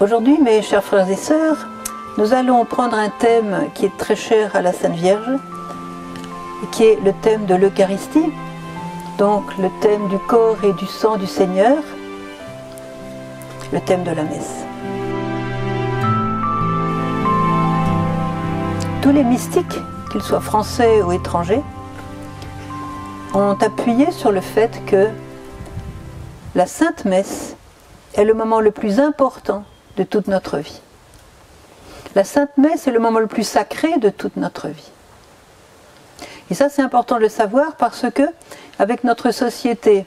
Aujourd'hui, mes chers frères et sœurs, nous allons prendre un thème qui est très cher à la Sainte Vierge, qui est le thème de l'Eucharistie, donc le thème du corps et du sang du Seigneur, le thème de la messe. Tous les mystiques, qu'ils soient français ou étrangers, ont appuyé sur le fait que la Sainte Messe est le moment le plus important de toute notre vie. La Sainte Messe est le moment le plus sacré de toute notre vie. Et ça, c'est important de le savoir parce que, avec notre société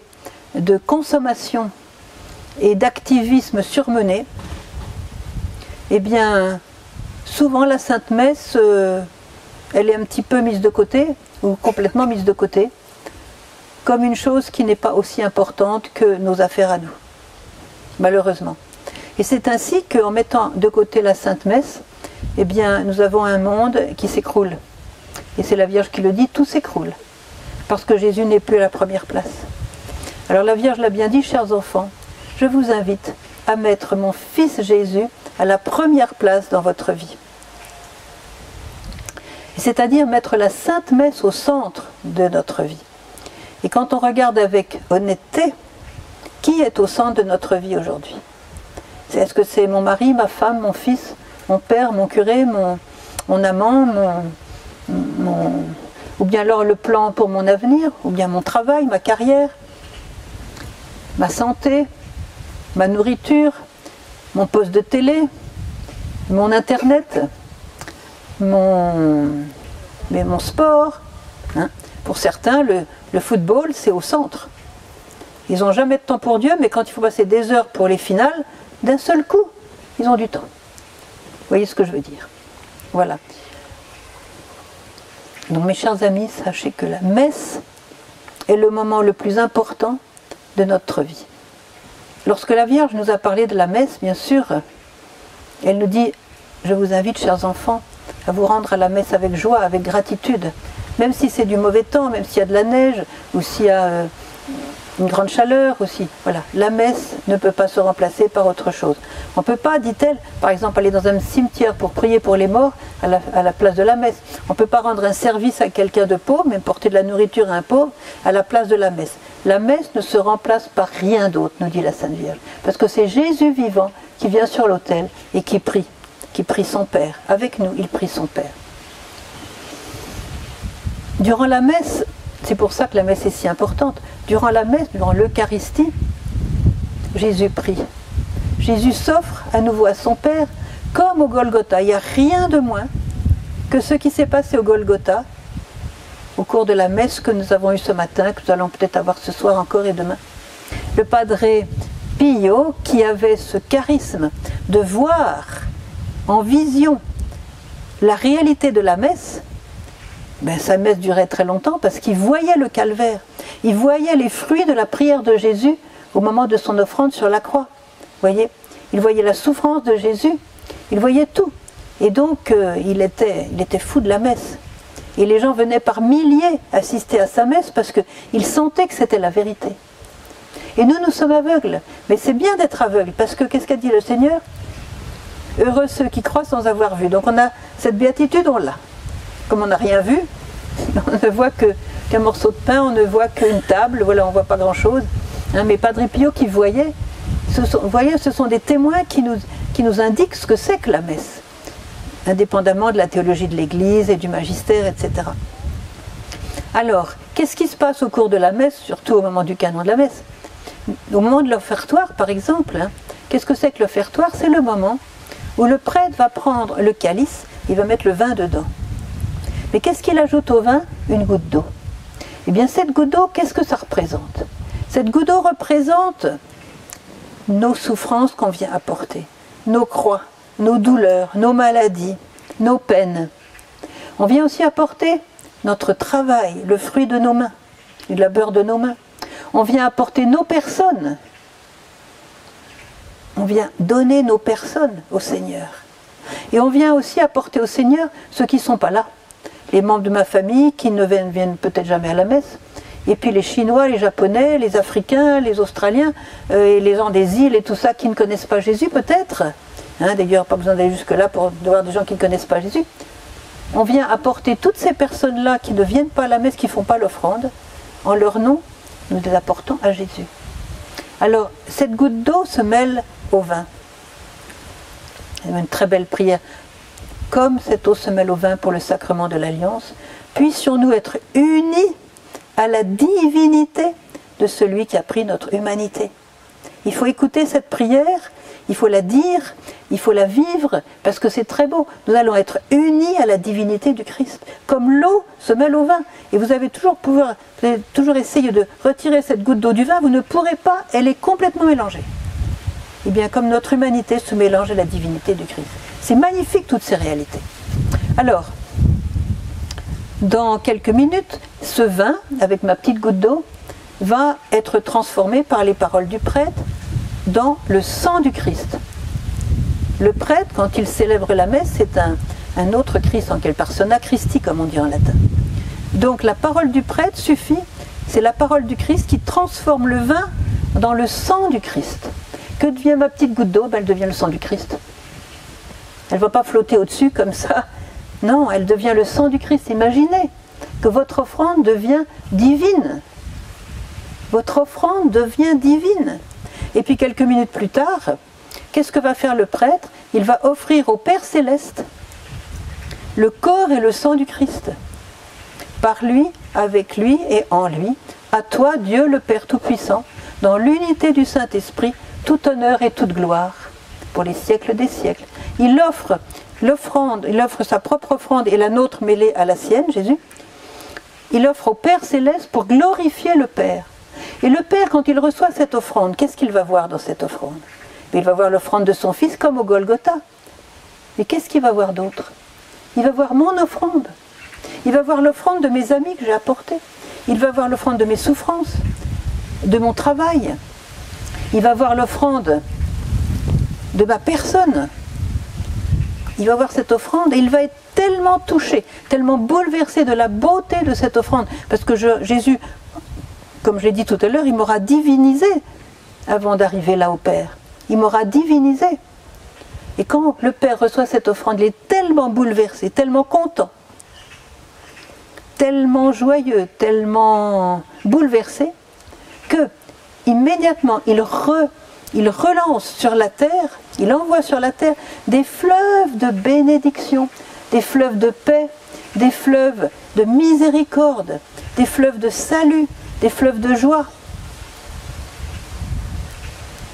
de consommation et d'activisme surmené, eh bien, souvent la Sainte Messe, euh, elle est un petit peu mise de côté, ou complètement mise de côté, comme une chose qui n'est pas aussi importante que nos affaires à nous, malheureusement. Et c'est ainsi qu'en mettant de côté la Sainte Messe, eh bien, nous avons un monde qui s'écroule. Et c'est la Vierge qui le dit, tout s'écroule. Parce que Jésus n'est plus à la première place. Alors la Vierge l'a bien dit, chers enfants, je vous invite à mettre mon Fils Jésus à la première place dans votre vie. C'est-à-dire mettre la Sainte Messe au centre de notre vie. Et quand on regarde avec honnêteté, qui est au centre de notre vie aujourd'hui? Est-ce que c'est mon mari, ma femme, mon fils, mon père, mon curé, mon, amant, mon, ou bien alors le plan pour mon avenir, ou bien mon travail, ma carrière, ma santé, ma nourriture, mon poste de télé, mon internet, mon, sport. Hein? Pour certains, le football, c'est au centre. Ils n'ont jamais de temps pour Dieu, mais quand il faut passer des heures pour les finales, d'un seul coup, ils ont du temps. Vous voyez ce que je veux dire Voilà. Donc mes chers amis, sachez que la messe est le moment le plus important de notre vie. Lorsque la Vierge nous a parlé de la messe, bien sûr, elle nous dit, je vous invite, chers enfants, à vous rendre à la messe avec joie, avec gratitude, même si c'est du mauvais temps, même s'il y a de la neige, ou s'il y a euh, une grande chaleur aussi. Voilà, la messe ne peut pas se remplacer par autre chose. On ne peut pas, dit-elle, par exemple, aller dans un cimetière pour prier pour les morts à la, place de la messe. On ne peut pas rendre un service à quelqu'un de pauvre, même porter de la nourriture à un pauvre, à la place de la messe. La messe ne se remplace par rien d'autre, nous dit la Sainte Vierge. Parce que c'est Jésus vivant qui vient sur l'autel et qui prie, qui prie son Père. Avec nous, il prie son Père. Durant la messe, c'est pour ça que la messe est si importante. Durant la messe, durant l'Eucharistie, Jésus prie. Jésus s'offre à nouveau à son Père comme au Golgotha. Il n'y a rien de moins que ce qui s'est passé au Golgotha au cours de la messe que nous avons eue ce matin, que nous allons peut-être avoir ce soir encore et demain. Le Padre Pio, qui avait ce charisme de voir en vision la réalité de la messe, ben, sa messe durait très longtemps parce qu'il voyait le calvaire. Il voyait les fruits de la prière de Jésus au moment de son offrande sur la croix. voyez Il voyait la souffrance de Jésus. Il voyait tout. Et donc, euh, il, était, fou de la messe. Et les gens venaient par milliers assister à sa messe parce qu'ils sentaient que c'était la vérité. Et nous, nous sommes aveugles. Mais c'est bien d'être aveugle parce que qu'est-ce qu'a dit le Seigneur? Heureux ceux qui croient sans avoir vu. Donc on a cette béatitude, on l'a comme on n'a rien vu, on ne voit qu'un morceau de pain, on ne voit qu'une table, voilà, on ne voit pas grand-chose. Hein, mais Padre Pio qui voyait, ce sont, voyez, ce sont des témoins qui nous, indiquent ce que c'est que la messe, indépendamment de la théologie de l'Église et du magistère, etc. Alors, qu'est-ce qui se passe au cours de la messe, surtout au moment du canon de la messe? Au moment de l'offertoire, par exemple, hein, qu'est-ce que c'est que l'offertoire? C'est le moment où le prêtre va prendre le calice, il va mettre le vin dedans. Mais qu'est-ce qu'il ajoute au vin? Une goutte d'eau. Eh bien, cette goutte d'eau, qu'est-ce que ça représente? Cette goutte d'eau représente nos souffrances qu'on vient apporter, nos croix, nos douleurs, nos maladies, nos peines. On vient aussi apporter notre travail, le fruit de nos mains, le labeur de nos mains. On vient apporter nos personnes. On vient donner nos personnes au Seigneur. Et on vient aussi apporter au Seigneur ceux qui ne sont pas là les membres de ma famille qui ne viennent, peut-être jamais à la messe, et puis les Chinois, les Japonais, les Africains, les Australiens, euh, et les gens des îles et tout ça qui ne connaissent pas Jésus peut-être. Hein, D'ailleurs, pas besoin d'aller jusque-là pour voir des gens qui ne connaissent pas Jésus. On vient apporter toutes ces personnes-là qui ne viennent pas à la messe, qui ne font pas l'offrande, en leur nom, nous les apportons à Jésus. Alors, cette goutte d'eau se mêle au vin. C'est une très belle prière. Comme cette eau se mêle au vin pour le sacrement de l'alliance, puissions-nous être unis à la divinité de celui qui a pris notre humanité. Il faut écouter cette prière, il faut la dire, il faut la vivre, parce que c'est très beau. Nous allons être unis à la divinité du Christ, comme l'eau se mêle au vin. Et vous avez toujours pouvoir, toujours essayé de retirer cette goutte d'eau du vin, vous ne pourrez pas, elle est complètement mélangée. Et eh bien, comme notre humanité se mélange à la divinité du Christ. C'est magnifique toutes ces réalités. Alors, dans quelques minutes, ce vin, avec ma petite goutte d'eau, va être transformé par les paroles du prêtre dans le sang du Christ. Le prêtre, quand il célèbre la messe, c'est un, autre Christ en quelle persona Christi, comme on dit en latin. Donc la parole du prêtre suffit, c'est la parole du Christ qui transforme le vin dans le sang du Christ. Que devient ma petite goutte d'eau? Ben, Elle devient le sang du Christ. Elle ne va pas flotter au-dessus comme ça non, elle devient le sang du Christ. Imaginez que votre offrande devient divine. Votre offrande devient divine. Et puis quelques minutes plus tard, qu'est-ce que va faire le prêtre? Il va offrir au Père céleste le corps et le sang du Christ. Par lui, avec lui et en lui, à toi, Dieu le Père Tout-Puissant, dans l'unité du Saint-Esprit, tout honneur et toute gloire, pour les siècles des siècles. Il offre l'offrande, il offre sa propre offrande et la nôtre mêlée à la sienne, Jésus. Il offre au Père céleste pour glorifier le Père. Et le Père, quand il reçoit cette offrande, qu'est-ce qu'il va voir dans cette offrande? Il va voir l'offrande de son Fils comme au Golgotha. Mais qu'est-ce qu'il va voir d'autre? Il va voir mon offrande. Il va voir l'offrande de mes amis que j'ai apportés. Il va voir l'offrande de mes souffrances, de mon travail. Il va voir l'offrande de ma personne, il va voir cette offrande et il va être tellement touché, tellement bouleversé de la beauté de cette offrande. Parce que Jésus, comme je l'ai dit tout à l'heure, il m'aura divinisé avant d'arriver là au Père. Il m'aura divinisé. Et quand le Père reçoit cette offrande, il est tellement bouleversé, tellement content, tellement joyeux, tellement bouleversé, que immédiatement il re il relance sur la terre, il envoie sur la terre des fleuves de bénédiction, des fleuves de paix, des fleuves de miséricorde, des fleuves de salut, des fleuves de joie,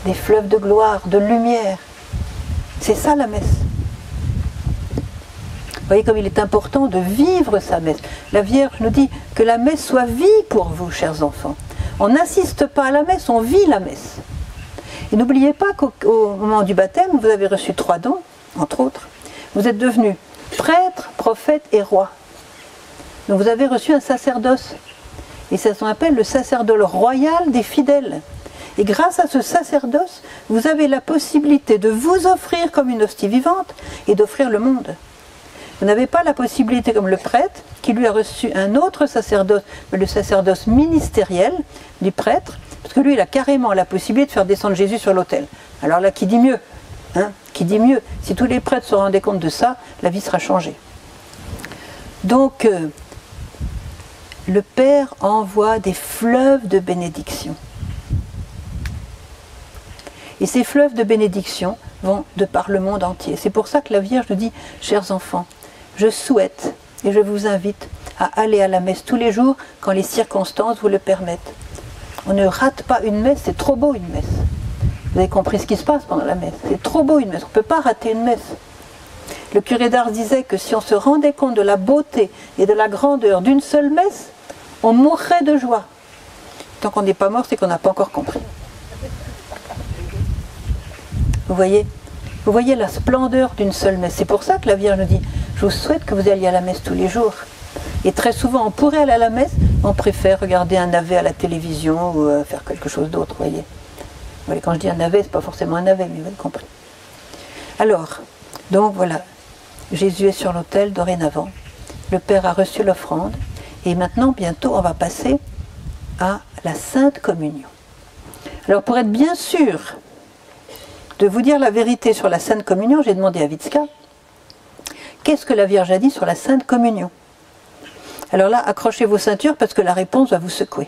des fleuves de gloire, de lumière. C'est ça la messe. Vous voyez comme il est important de vivre sa messe. La Vierge nous dit que la messe soit vie pour vous, chers enfants. On n'assiste pas à la messe, on vit la messe. Et n'oubliez pas qu'au moment du baptême, vous avez reçu trois dons, entre autres. Vous êtes devenu prêtre, prophète et roi. Donc vous avez reçu un sacerdoce. Et ça s'appelle le sacerdoce royal des fidèles. Et grâce à ce sacerdoce, vous avez la possibilité de vous offrir comme une hostie vivante et d'offrir le monde. Vous n'avez pas la possibilité comme le prêtre, qui lui a reçu un autre sacerdoce, le sacerdoce ministériel du prêtre, parce que lui, il a carrément la possibilité de faire descendre Jésus sur l'autel. Alors là, qui dit mieux hein Qui dit mieux Si tous les prêtres se rendaient compte de ça, la vie sera changée. Donc, euh, le Père envoie des fleuves de bénédiction. Et ces fleuves de bénédiction vont de par le monde entier. C'est pour ça que la Vierge nous dit, chers enfants, je souhaite et je vous invite à aller à la messe tous les jours quand les circonstances vous le permettent. On ne rate pas une messe, c'est trop beau une messe. Vous avez compris ce qui se passe pendant la messe. C'est trop beau une messe, on ne peut pas rater une messe. Le curé d'Ars disait que si on se rendait compte de la beauté et de la grandeur d'une seule messe, on mourrait de joie. Tant qu'on n'est pas mort, c'est qu'on n'a pas encore compris. Vous voyez? Vous voyez la splendeur d'une seule messe. C'est pour ça que la Vierge nous dit, je vous souhaite que vous alliez à la messe tous les jours. Et très souvent, on pourrait aller à la messe, on préfère regarder un navet à la télévision ou euh, faire quelque chose d'autre, vous voyez. Quand je dis un navet, c'est pas forcément un navet, mais vous avez compris. Alors, donc voilà, Jésus est sur l'autel dorénavant. Le Père a reçu l'offrande. Et maintenant, bientôt, on va passer à la Sainte Communion. Alors pour être bien sûr de vous dire la vérité sur la Sainte Communion, j'ai demandé à Vitska, qu'est-ce que la Vierge a dit sur la Sainte Communion? Alors là, accrochez vos ceintures parce que la réponse va vous secouer.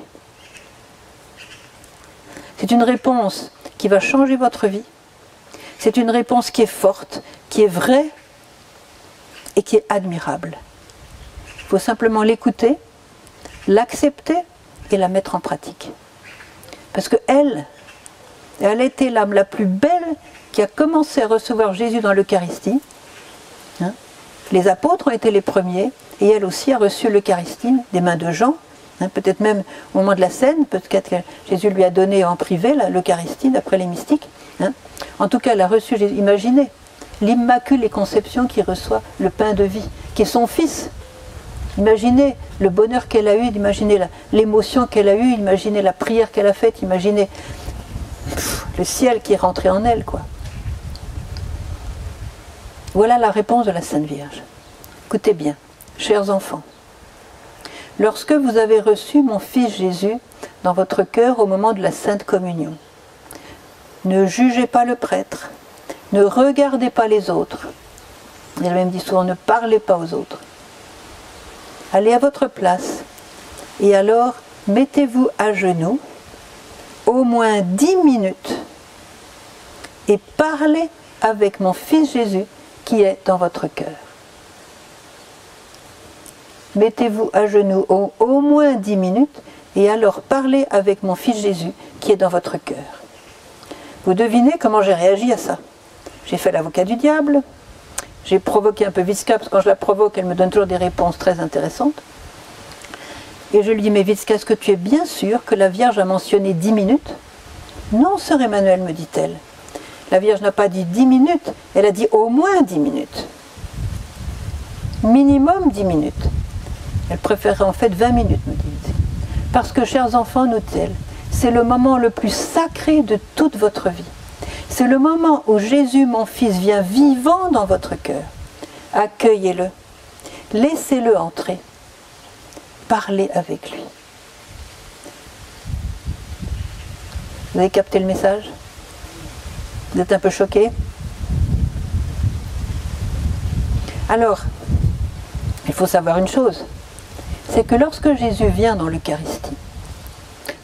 C'est une réponse qui va changer votre vie. C'est une réponse qui est forte, qui est vraie et qui est admirable. Il faut simplement l'écouter, l'accepter et la mettre en pratique. Parce que elle, elle été l'âme la plus belle qui a commencé à recevoir Jésus dans l'Eucharistie. Hein. les apôtres ont été les premiers, et elle aussi a reçu l'Eucharistie des mains de Jean. Hein. peut-être même au moment de la scène, peut-être que Jésus lui a donné en privé l'Eucharistie, d'après les mystiques. Hein. En tout cas, elle a reçu, imaginez, l'Immaculée Conception qui reçoit le pain de vie, qui est son fils. Imaginez le bonheur qu'elle a eu, imaginez l'émotion qu'elle a eue, imaginez la prière qu'elle a faite, imaginez le ciel qui est rentré en elle, quoi. Voilà la réponse de la Sainte Vierge. Écoutez bien, chers enfants, lorsque vous avez reçu mon Fils Jésus dans votre cœur au moment de la Sainte Communion, ne jugez pas le prêtre, ne regardez pas les autres. Il a même dit souvent, ne parlez pas aux autres. Allez à votre place et alors mettez-vous à genoux au moins dix minutes et parlez avec mon Fils Jésus qui est dans votre cœur. Mettez-vous à genoux au, moins dix minutes et alors parlez avec mon Fils Jésus qui est dans votre cœur. Vous devinez comment j'ai réagi à ça J'ai fait l'avocat du diable, j'ai provoqué un peu Visca, parce que quand je la provoque, elle me donne toujours des réponses très intéressantes. Et je lui dis, mais Visca, est-ce que tu es bien sûr que la Vierge a mentionné dix minutes? Non, sœur Emmanuel, me dit-elle. La Vierge n'a pas dit dix minutes, elle a dit au moins dix minutes. Minimum dix minutes. Elle préférait en fait 20 minutes, me dit Parce que, chers enfants, nous dit-elle, c'est le moment le plus sacré de toute votre vie. C'est le moment où Jésus, mon Fils, vient vivant dans votre cœur. Accueillez-le. Laissez-le entrer. Parlez avec lui. Vous avez capté le message? Vous êtes un peu choqué? Alors, il faut savoir une chose, c'est que lorsque Jésus vient dans l'Eucharistie,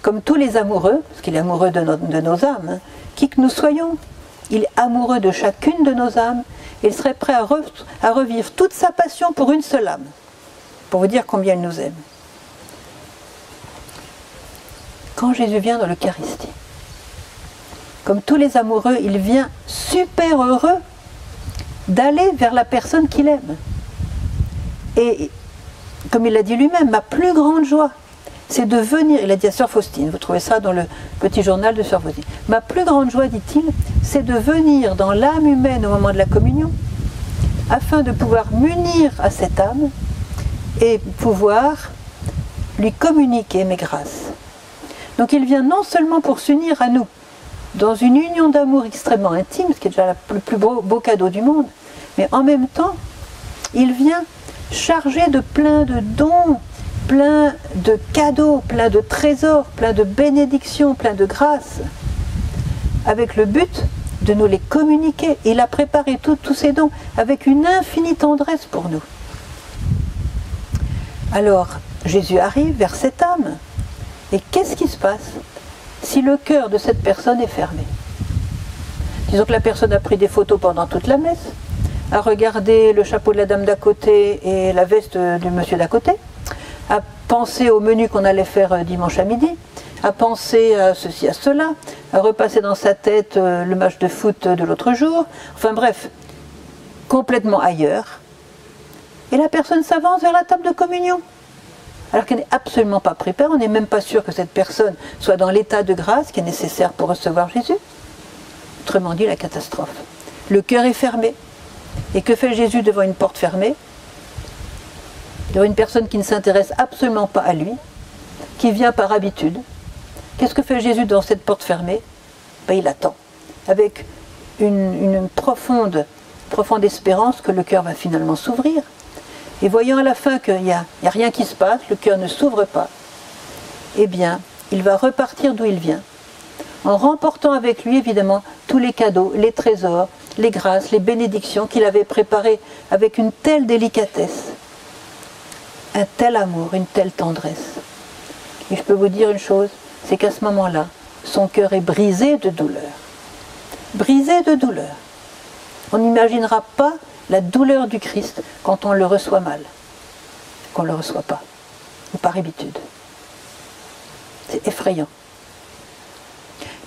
comme tous les amoureux, parce qu'il est amoureux de, nos âmes, hein, qui que nous soyons. Il est amoureux de chacune de nos âmes et il serait prêt à, revivre toute sa passion pour une seule âme, pour vous dire combien il nous aime. Quand Jésus vient dans l'Eucharistie, comme tous les amoureux, il vient super heureux d'aller vers la personne qu'il aime. Et comme il l'a dit lui-même, ma plus grande joie, c'est de venir, il a dit à Sœur Faustine, vous trouvez ça dans le petit journal de Sœur Faustine, ma plus grande joie, dit-il, c'est de venir dans l'âme humaine au moment de la communion, afin de pouvoir m'unir à cette âme et pouvoir lui communiquer mes grâces. Donc il vient non seulement pour s'unir à nous, dans une union d'amour extrêmement intime, ce qui est déjà le plus beau, beau cadeau du monde, mais en même temps, il vient chargé de plein de dons plein de cadeaux, plein de trésors, plein de bénédictions, plein de grâces, avec le but de nous les communiquer. Il a préparé tous ces dons avec une infinie tendresse pour nous. Alors, Jésus arrive vers cette âme. Et qu'est-ce qui se passe si le cœur de cette personne est fermé? Disons que la personne a pris des photos pendant toute la messe, a regardé le chapeau de la dame d'à côté et la veste du monsieur d'à côté, à penser au menu qu'on allait faire euh, dimanche à midi, à penser à ceci, à cela, à repasser dans sa tête euh, le match de foot de l'autre jour, enfin bref, complètement ailleurs. Et la personne s'avance vers la table de communion. Alors qu'elle n'est absolument pas préparée, on n'est même pas sûr que cette personne soit dans l'état de grâce qui est nécessaire pour recevoir Jésus. Autrement dit, la catastrophe. Le cœur est fermé. Et que fait Jésus devant une porte fermée a une personne qui ne s'intéresse absolument pas à lui, qui vient par habitude. Qu'est-ce que fait Jésus dans cette porte fermée? Ben, Il attend, avec une, profonde, profonde espérance que le cœur va finalement s'ouvrir. Et voyant à la fin qu'il n'y a, a rien qui se passe, le cœur ne s'ouvre pas, eh bien, il va repartir d'où il vient, en remportant avec lui évidemment tous les cadeaux, les trésors, les grâces, les bénédictions qu'il avait préparées avec une telle délicatesse, un tel amour, une telle tendresse. Et je peux vous dire une chose, c'est qu'à ce moment-là, son cœur est brisé de douleur. Brisé de douleur. On n'imaginera pas la douleur du Christ quand on le reçoit mal, qu'on ne le reçoit pas, ou par habitude. C'est effrayant.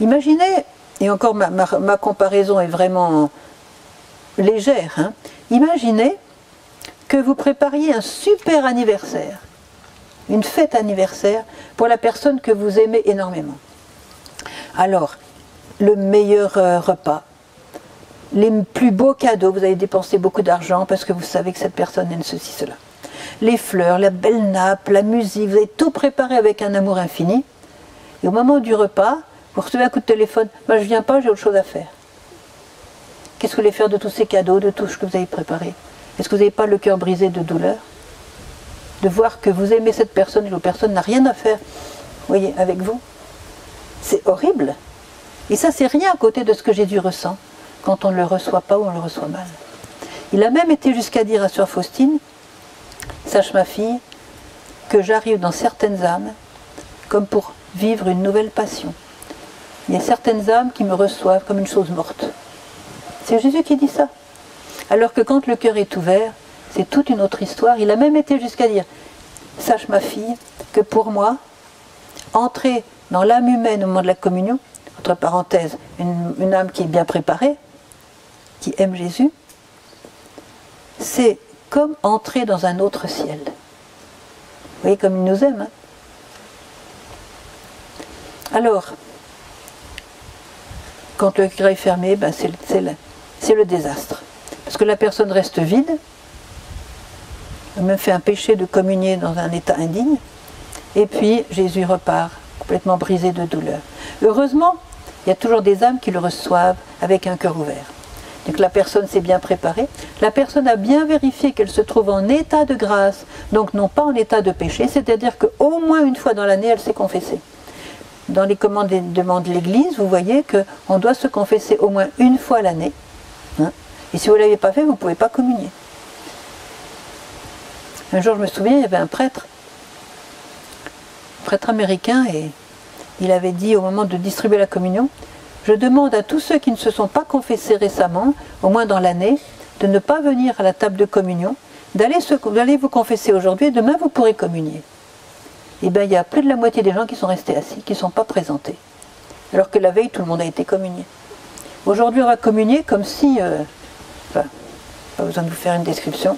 Imaginez, et encore ma, comparaison est vraiment légère, hein, imaginez que vous prépariez un super anniversaire, une fête anniversaire pour la personne que vous aimez énormément. Alors, le meilleur euh, repas, les plus beaux cadeaux, vous avez dépensé beaucoup d'argent parce que vous savez que cette personne aime ceci, cela. Les fleurs, la belle nappe, la musique, vous avez tout préparé avec un amour infini. Et au moment du repas, vous recevez un coup de téléphone, moi je viens pas, j'ai autre chose à faire. Qu'est-ce que vous voulez faire de tous ces cadeaux, de tout ce que vous avez préparé? Est-ce que vous n'avez pas le cœur brisé de douleur? De voir que vous aimez cette personne et que personne n'a rien à faire, voyez, avec vous? C'est horrible. Et ça, c'est rien à côté de ce que Jésus ressent quand on ne le reçoit pas ou on le reçoit mal. Il a même été jusqu'à dire à Sœur Faustine, sache ma fille, que j'arrive dans certaines âmes comme pour vivre une nouvelle passion. Il y a certaines âmes qui me reçoivent comme une chose morte. C'est Jésus qui dit ça. Alors que quand le cœur est ouvert, c'est toute une autre histoire. Il a même été jusqu'à dire, sache ma fille, que pour moi, entrer dans l'âme humaine au moment de la communion, entre parenthèses, une âme qui est bien préparée, qui aime Jésus, c'est comme entrer dans un autre ciel. Vous voyez comme il nous aime. Hein Alors, quand le cœur est fermé, ben c'est le, désastre. Parce que la personne reste vide, elle me fait un péché de communier dans un état indigne, et puis Jésus repart complètement brisé de douleur. Heureusement, il y a toujours des âmes qui le reçoivent avec un cœur ouvert. Donc la personne s'est bien préparée, la personne a bien vérifié qu'elle se trouve en état de grâce, donc non pas en état de péché, c'est-à-dire qu'au moins une fois dans l'année, elle s'est confessée. Dans les commandes et demandes de l'Église, vous voyez qu'on doit se confesser au moins une fois l'année. Hein. et si vous ne l'avez pas fait, vous ne pouvez pas communier. Un jour, je me souviens, il y avait un prêtre, un prêtre américain, et il avait dit au moment de distribuer la communion, je demande à tous ceux qui ne se sont pas confessés récemment, au moins dans l'année, de ne pas venir à la table de communion, d'aller vous confesser aujourd'hui et demain vous pourrez communier. Eh bien il y a plus de la moitié des gens qui sont restés assis, qui ne sont pas présentés. Alors que la veille, tout le monde a été communié. Aujourd'hui, on va communier comme si... Euh, enfin, pas besoin de vous faire une description.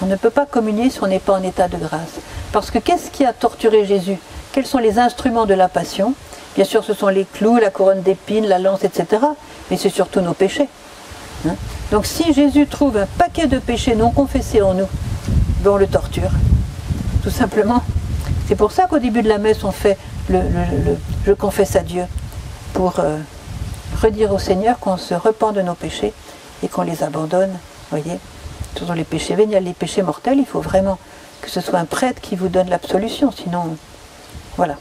On ne peut pas communier si on n'est pas en état de grâce. Parce que qu'est-ce qui a torturé Jésus? Quels sont les instruments de la passion? Bien sûr, ce sont les clous, la couronne d'épines, la lance, etc. Mais c'est surtout nos péchés. Hein? Donc si Jésus trouve un paquet de péchés non confessés en nous, ben, on le torture. Tout simplement. C'est pour ça qu'au début de la messe, on fait le, Je confesse à Dieu pour euh, redire au Seigneur qu'on se repent de nos péchés et qu'on les abandonne. Voyez, sont les péchés véniels, les péchés mortels, il faut vraiment que ce soit un prêtre qui vous donne l'absolution, sinon, voilà.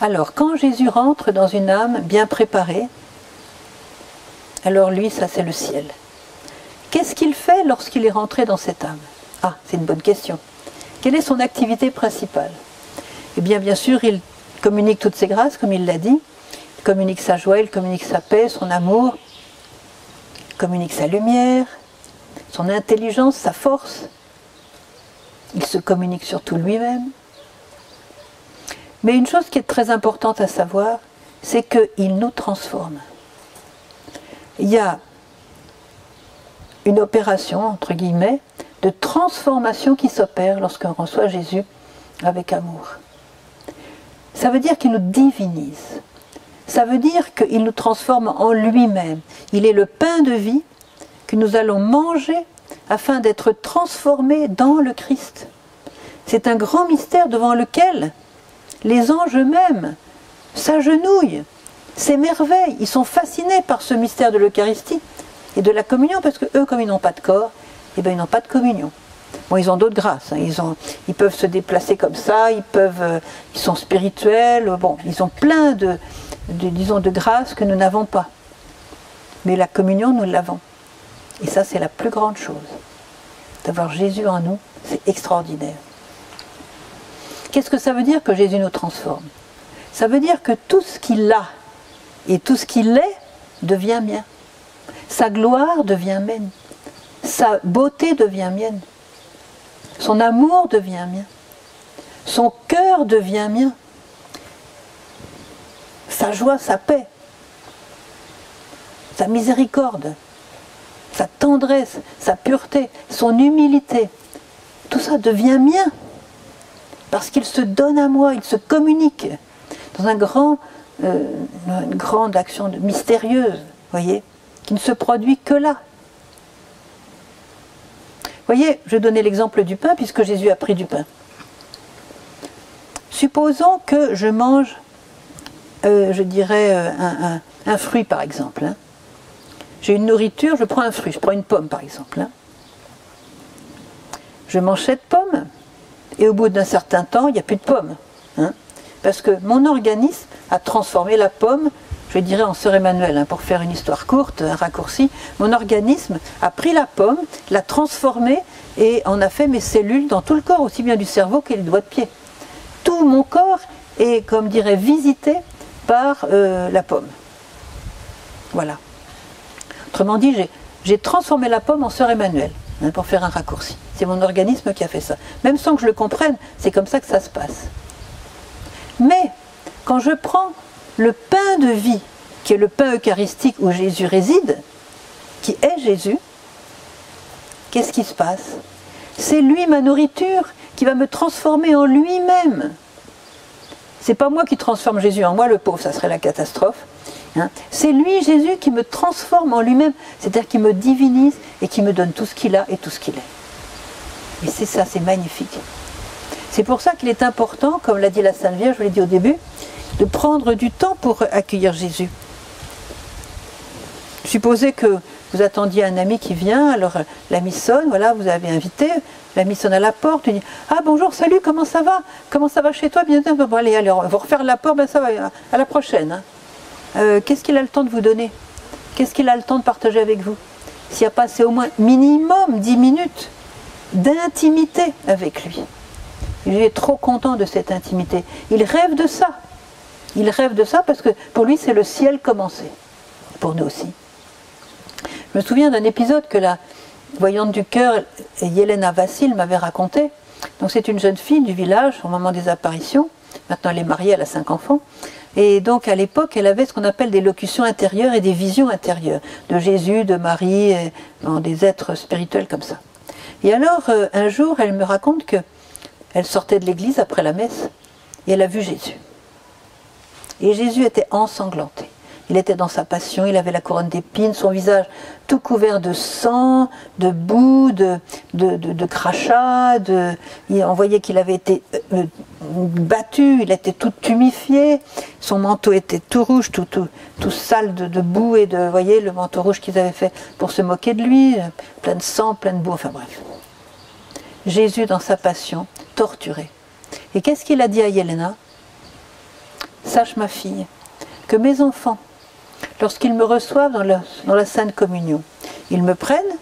Alors, quand Jésus rentre dans une âme bien préparée, alors lui, ça c'est le ciel. Qu'est-ce qu'il fait lorsqu'il est rentré dans cette âme? Ah, c'est une bonne question. Quelle est son activité principale? Eh bien, bien sûr, il communique toutes ses grâces, comme il l'a dit. Il communique sa joie, il communique sa paix, son amour, il communique sa lumière, son intelligence, sa force. Il se communique surtout lui-même. Mais une chose qui est très importante à savoir, c'est qu'il nous transforme. Il y a une opération, entre guillemets, de transformation qui s'opère lorsqu'on reçoit Jésus avec amour. Ça veut dire qu'il nous divinise. Ça veut dire qu'il nous transforme en lui-même. Il est le pain de vie que nous allons manger afin d'être transformés dans le Christ. C'est un grand mystère devant lequel les anges eux-mêmes s'agenouillent, s'émerveillent, ils sont fascinés par ce mystère de l'Eucharistie et de la communion, parce que eux, comme ils n'ont pas de corps, eh bien, ils n'ont pas de communion. Bon, ils ont d'autres grâces. hein. Ils, ont, ils peuvent se déplacer comme ça, ils, peuvent, euh, ils sont spirituels. Bon, ils ont plein de, de, disons, de grâces que nous n'avons pas. Mais la communion, nous l'avons. Et ça, c'est la plus grande chose. D'avoir Jésus en nous, c'est extraordinaire. Qu'est-ce que ça veut dire que Jésus nous transforme? Ça veut dire que tout ce qu'il a et tout ce qu'il est devient mien. Sa gloire devient mienne. Sa beauté devient mienne. Son amour devient mien. Son cœur devient mien. Sa joie, sa paix. Sa miséricorde. Sa tendresse, sa pureté, son humilité. Tout ça devient mien. Parce qu'il se donne à moi, il se communique dans euh, une grande action mystérieuse, voyez, qui ne se produit que là. Voyez, je donnais l'exemple du pain puisque Jésus a pris du pain. Supposons que je mange, euh, je dirais, euh, un, fruit par exemple. hein. J'ai une nourriture, je prends un fruit, je prends une pomme par exemple. hein. Je mange cette pomme et au bout d'un certain temps, il n'y a plus de pomme. hein. parce que mon organisme a transformé la pomme, je dirais en sœur Emmanuel, hein, pour faire une histoire courte, un raccourci. Mon organisme a pris la pomme, l'a transformée et en a fait mes cellules dans tout le corps, aussi bien du cerveau que les doigts de pied. Tout mon corps est, comme dirait, visité par euh, la pomme. Voilà. Autrement dit, j'ai- transformé la pomme en sœur Emmanuel, hein, pour faire un raccourci. C'est mon organisme qui a fait ça. Même sans que je le comprenne, c'est comme ça que ça se passe. Mais quand je prends le pain de vie, qui est le pain eucharistique où Jésus réside, qui est Jésus, qu'est-ce qui se passe? C'est lui ma nourriture qui va me transformer en lui-même. C'est pas moi qui transforme Jésus en moi, le pauvre, ça serait la catastrophe. hein. C'est lui, Jésus, qui me transforme en lui-même, c'est-à-dire qui me divinise et qui me donne tout ce qu'il a et tout ce qu'il est. Et c'est ça, c'est magnifique. C'est pour ça qu'il est important, comme l'a dit la Sainte Vierge, je l'ai dit au début, de prendre du temps pour accueillir Jésus. Supposez que vous attendiez un ami qui vient, alors l'ami sonne, voilà, vous avez invité, l'ami sonne à la porte, il dit Ah bonjour, salut, comment ça va? Comment ça va chez toi? Bien, allez, allez, on va refaire la porte, ben ça va, à la prochaine. hein. Euh, Qu'est-ce qu'il a le temps de vous donner? Qu'est-ce qu'il a le temps de partager avec vous? S'il a pas assez au moins minimum 10 minutes d'intimité avec lui. Il est trop content de cette intimité. Il rêve de ça. Il rêve de ça parce que pour lui, c'est le ciel commencé. Pour nous aussi. Je me souviens d'un épisode que la voyante du cœur, Yelena Vassil, m'avait raconté. Donc c'est une jeune fille du village au moment des apparitions. Maintenant elle est mariée, elle a cinq enfants. Et donc à l'époque, elle avait ce qu'on appelle des locutions intérieures et des visions intérieures de Jésus, de Marie, des êtres spirituels comme ça. Et alors euh, un jour, elle me raconte que elle sortait de l'église après la messe et elle a vu Jésus. Et Jésus était ensanglanté. Il était dans sa passion, il avait la couronne d'épines, son visage tout couvert de sang, de boue, de, crachats. On voyait qu'il avait été euh, euh, battu, il était tout tumifié, son manteau était tout rouge, tout, tout, tout sale de, de boue et de, vous voyez, le manteau rouge qu'ils avaient fait pour se moquer de lui, euh, plein de sang, plein de boue, enfin bref. Jésus dans sa passion, torturé. Et qu'est-ce qu'il a dit à Yelena? Sache ma fille, que mes enfants, lorsqu'ils me reçoivent dans la, Sainte Communion, ils me prennent,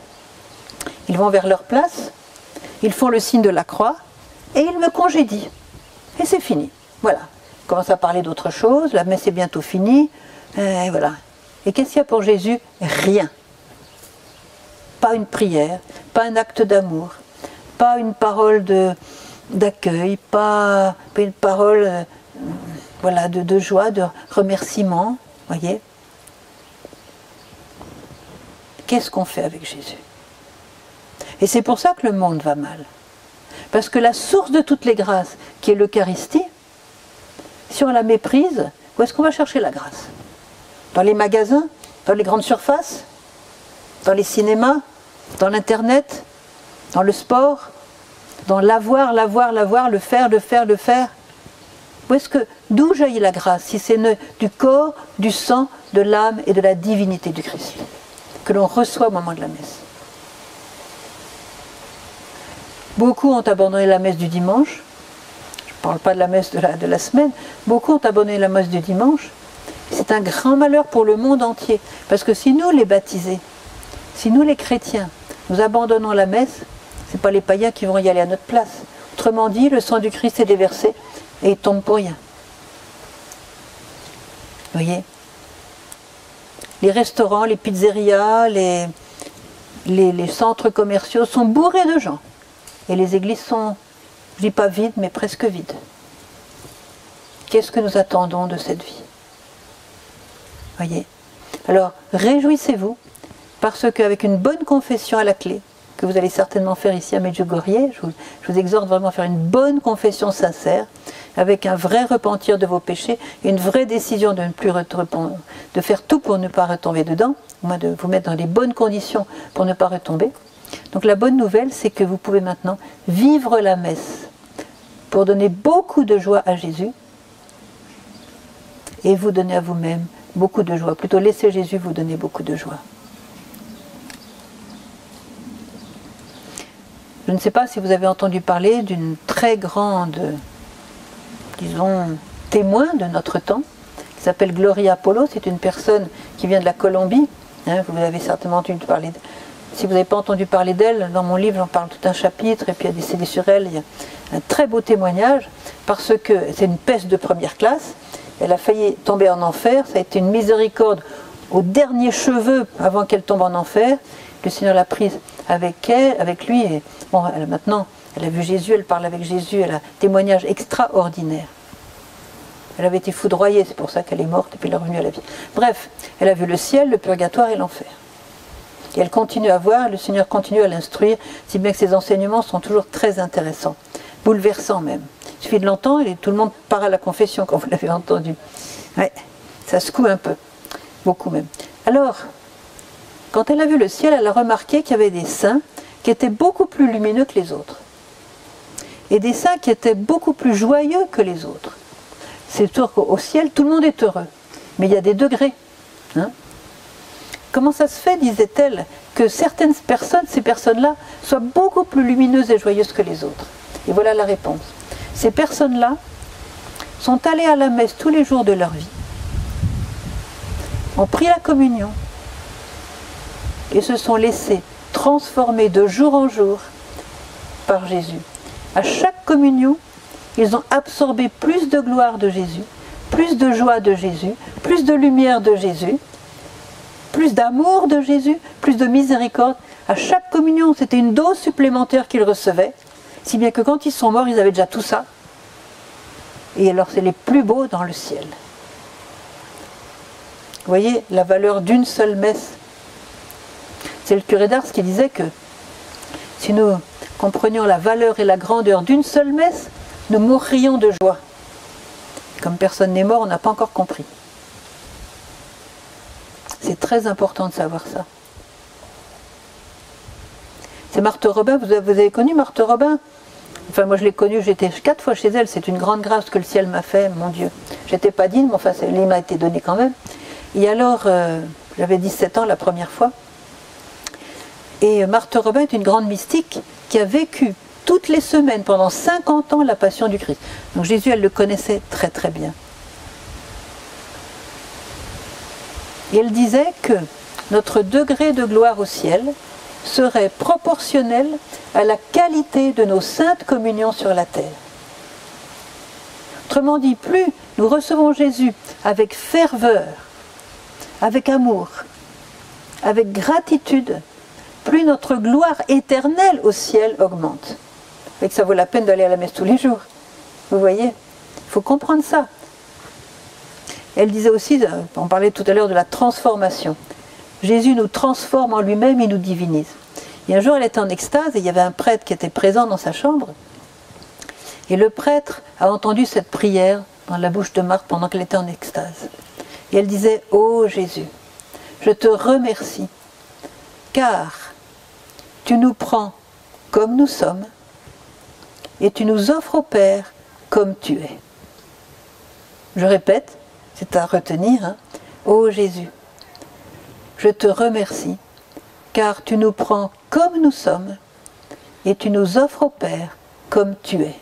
ils vont vers leur place, ils font le signe de la croix et ils me congédient. Et c'est fini. Voilà. Ils commencent à parler d'autre chose, la messe est bientôt finie, et voilà. Et qu'est-ce qu'il y a pour Jésus? Rien. Pas une prière, pas un acte d'amour, pas une parole d'accueil, pas, pas une parole euh, voilà, de, joie, de remerciement. Voyez. Qu'est-ce qu'on fait avec Jésus? Et c'est pour ça que le monde va mal. Parce que la source de toutes les grâces, qui est l'Eucharistie, si on la méprise, où est-ce qu'on va chercher la grâce? Dans les magasins? Dans les grandes surfaces? Dans les cinémas? Dans l'Internet? Dans le sport? Dans l'avoir, l'avoir, l'avoir, le faire, le faire, le faire? Où est-ce que, d'où jaillit la grâce Si c'est du corps, du sang, de l'âme et de la divinité du Christ que l'on reçoit au moment de la messe? Beaucoup ont abandonné la messe du dimanche. Je ne parle pas de la messe de la semaine. Beaucoup ont abandonné la messe du dimanche. C'est un grand malheur pour le monde entier. Parce que si nous, les baptisés, si nous, les chrétiens, nous abandonnons la messe, ce n'est pas les païens qui vont y aller à notre place. Autrement dit, le sang du Christ est déversé et il tombe pour rien. Vous voyez? Les restaurants, les pizzerias, les, les, centres commerciaux sont bourrés de gens. Et les églises sont, je dis pas vides, mais presque vides. Qu'est-ce que nous attendons de cette vie? Voyez? Alors, réjouissez-vous, parce qu'avec une bonne confession à la clé, que vous allez certainement faire ici à Medjugorje, je vous, exhorte vraiment à faire une bonne confession sincère, avec un vrai repentir de vos péchés, une vraie décision de ne plus de faire tout pour ne pas retomber dedans, au moins de vous mettre dans les bonnes conditions pour ne pas retomber. Donc la bonne nouvelle, c'est que vous pouvez maintenant vivre la messe pour donner beaucoup de joie à Jésus et vous donner à vous-même beaucoup de joie. Plutôt laisser Jésus vous donner beaucoup de joie. Je ne sais pas si vous avez entendu parler d'une très grande, disons, témoin de notre temps, s'appelle Gloria Polo. C'est une personne qui vient de la Colombie. Hein, vous avez certainement entendu parler. Si vous n'avez pas entendu parler d'elle, dans mon livre, j'en parle tout un chapitre, et puis des CD sur elle. Il y a un très beau témoignage, parce que c'est une peste de première classe. Elle a failli tomber en enfer. Ça a été une miséricorde au dernier cheveu avant qu'elle tombe en enfer. Le Seigneur l'a prise avec elle, avec lui. Maintenant, elle a vu Jésus, elle parle avec Jésus, elle a témoignage extraordinaire. Elle avait été foudroyée, c'est pour ça qu'elle est morte et puis elle est revenue à la vie. Bref, elle a vu le ciel, le purgatoire et l'enfer. Et elle continue à voir, le Seigneur continue à l'instruire, si bien que ses enseignements sont toujours très intéressants, bouleversants même. Il suffit de l'entendre et tout le monde part à la confession quand vous l'avez entendu. Ouais, ça secoue un peu, beaucoup même. Alors, quand elle a vu le ciel, elle a remarqué qu'il y avait des saints qui étaient beaucoup plus lumineux que les autres. Et des saints qui étaient beaucoup plus joyeux que les autres. C'est sûr qu'au ciel, tout le monde est heureux. Mais il y a des degrés. Hein. Comment ça se fait, disait-elle, que certaines personnes, ces personnes-là, soient beaucoup plus lumineuses et joyeuses que les autres? Et voilà la réponse. Ces personnes-là sont allées à la messe tous les jours de leur vie, ont pris la communion et se sont laissées transformer de jour en jour par Jésus. À chaque communion, ils ont absorbé plus de gloire de Jésus, plus de joie de Jésus, plus de lumière de Jésus, plus d'amour de Jésus, plus de miséricorde. À chaque communion, c'était une dose supplémentaire qu'ils recevaient, si bien que quand ils sont morts, ils avaient déjà tout ça. Et alors, c'est les plus beaux dans le ciel. Vous voyez la valeur d'une seule messe. C'est le curé d'Ars qui disait que si nous comprenions la valeur et la grandeur d'une seule messe, nous mourrions de joie. Comme personne n'est mort, on n'a pas encore compris. C'est très important de savoir ça. C'est Marthe Robin, vous avez, connu Marthe Robin? Enfin, moi je l'ai connue, j'étais quatre fois chez elle, c'est une grande grâce que le ciel m'a fait, mon Dieu. J'étais pas digne, mais enfin, il m'a été donné quand même. Et alors, euh, j'avais 17 ans la première fois. Et Marthe Robin est une grande mystique qui a vécu toutes les semaines, pendant 50 ans, la passion du Christ. Donc Jésus, elle le connaissait très très bien. Et elle disait que notre degré de gloire au ciel serait proportionnel à la qualité de nos saintes communions sur la terre. Autrement dit, plus nous recevons Jésus avec ferveur, avec amour, avec gratitude, plus notre gloire éternelle au ciel augmente et que ça vaut la peine d'aller à la messe tous les jours. Vous voyez Il faut comprendre ça. Elle disait aussi, on parlait tout à l'heure de la transformation. Jésus nous transforme en lui-même, il nous divinise. Et un jour, elle était en extase et il y avait un prêtre qui était présent dans sa chambre. Et le prêtre a entendu cette prière dans la bouche de Marthe pendant qu'elle était en extase. Et elle disait, Ô oh Jésus, je te remercie, car tu nous prends comme nous sommes et tu nous offres au Père comme tu es. Je répète, c'est à retenir, hein. Ô Jésus, je te remercie, car tu nous prends comme nous sommes, et tu nous offres au Père comme tu es.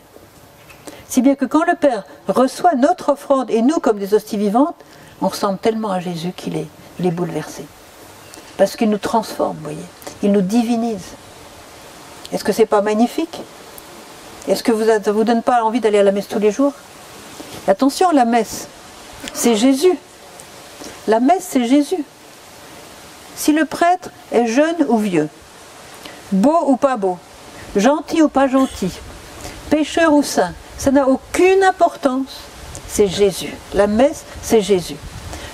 Si bien que quand le Père reçoit notre offrande et nous comme des hosties vivantes, on ressemble tellement à Jésus qu'il est, bouleversé. Parce qu'il nous transforme, voyez. Il nous divinise. Est-ce que c'est pas magnifique? Est-ce que vous, ça ne vous donne pas envie d'aller à la messe tous les jours? Attention, la messe, c'est Jésus. La messe, c'est Jésus. Si le prêtre est jeune ou vieux, beau ou pas beau, gentil ou pas gentil, pécheur ou saint, ça n'a aucune importance. C'est Jésus. La messe, c'est Jésus.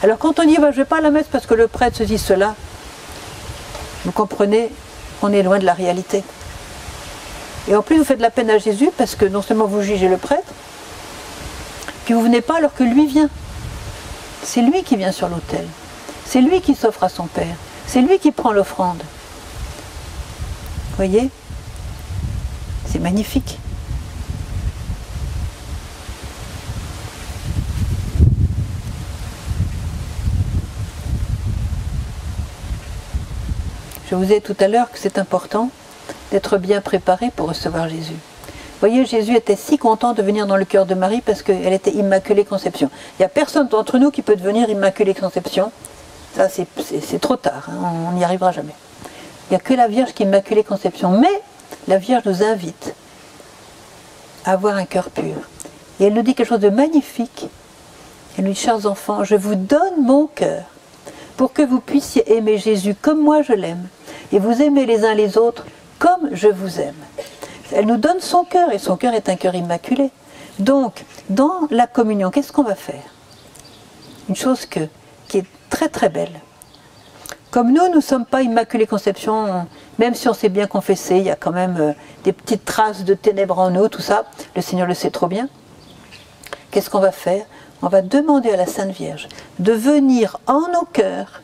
Alors quand on dit va, je ne vais pas à la messe parce que le prêtre se dit cela, vous comprenez, on est loin de la réalité. Et en plus, vous faites de la peine à Jésus parce que non seulement vous jugez le prêtre, puis vous venez pas alors que lui vient. C'est lui qui vient sur l'autel. C'est lui qui s'offre à son Père. C'est lui qui prend l'offrande. Voyez? C'est magnifique. Je vous ai tout à l'heure que c'est important d'être bien préparé pour recevoir Jésus. Voyez, Jésus était si content de venir dans le cœur de Marie parce qu'elle était Immaculée Conception. Il n'y a personne d'entre nous qui peut devenir Immaculée Conception. Ça, c'est trop tard. Hein, on n'y arrivera jamais. Il n'y a que la Vierge qui est Immaculée Conception. Mais la Vierge nous invite à avoir un cœur pur. Et elle nous dit quelque chose de magnifique. Elle nous dit, chers enfants, je vous donne mon cœur pour que vous puissiez aimer Jésus comme moi je l'aime, et vous aimer les uns les autres comme je vous aime. Elle nous donne son cœur, et son cœur est un cœur immaculé. Donc, dans la communion, qu'est-ce qu'on va faire? Une chose qui est très très belle. Comme nous, nous ne sommes pas Immaculée Conception, même si on s'est bien confessé, il y a quand même euh, des petites traces de ténèbres en nous, tout ça, le Seigneur le sait trop bien. Qu'est-ce qu'on va faire? On va demander à la Sainte Vierge de venir en nos cœurs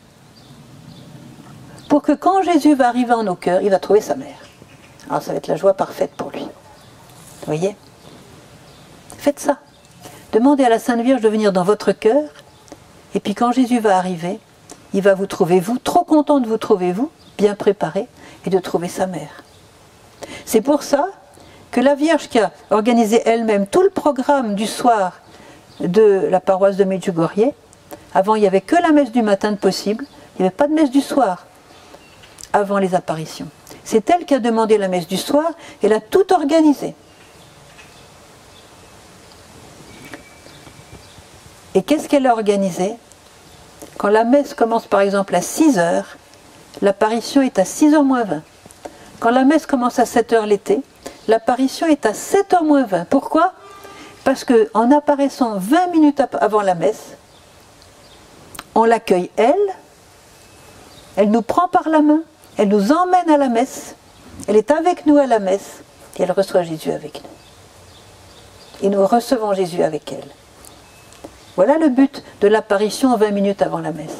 pour que quand Jésus va arriver en nos cœurs, il va trouver sa mère. Alors ça va être la joie parfaite pour lui. Vous voyez? Faites ça. Demandez à la Sainte Vierge de venir dans votre cœur, et puis quand Jésus va arriver, il va vous trouver, vous, trop content de vous trouver, vous, bien préparé, et de trouver sa mère. C'est pour ça que la Vierge qui a organisé elle-même tout le programme du soir de la paroisse de Medjugorje, avant il n'y avait que la messe du matin de possible, il n'y avait pas de messe du soir avant les apparitions. C'est elle qui a demandé la messe du soir, elle a tout organisé. Et qu'est-ce qu'elle a organisé? Quand la messe commence par exemple à 6 heures, l'apparition est à 6 h moins 20. Quand la messe commence à 7 heures l'été, l'apparition est à 7 h moins 20. Pourquoi? Parce qu'en apparaissant 20 minutes avant la messe, on l'accueille elle, elle nous prend par la main, elle nous emmène à la messe, elle est avec nous à la messe, et elle reçoit Jésus avec nous. Et nous recevons Jésus avec elle. Voilà le but de l'apparition 20 minutes avant la messe.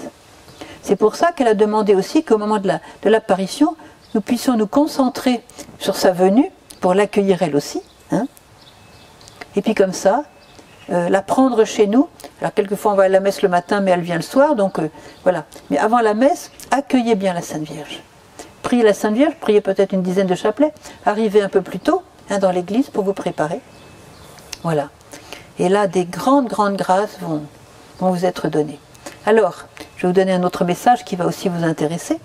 C'est pour ça qu'elle a demandé aussi qu'au moment de l'apparition, nous puissions nous concentrer sur sa venue, pour l'accueillir elle aussi. Hein. et puis comme ça, euh, la prendre chez nous. Alors quelquefois on va à la messe le matin, mais elle vient le soir, donc euh, voilà. Mais avant la messe, accueillez bien la Sainte Vierge priez la Sainte Vierge, priez peut-être une dizaine de chapelets, arrivez un peu plus tôt hein, dans l'église pour vous préparer. Voilà. Et là, des grandes, grandes grâces vont, vont vous être données. Alors, je vais vous donner un autre message qui va aussi vous intéresser.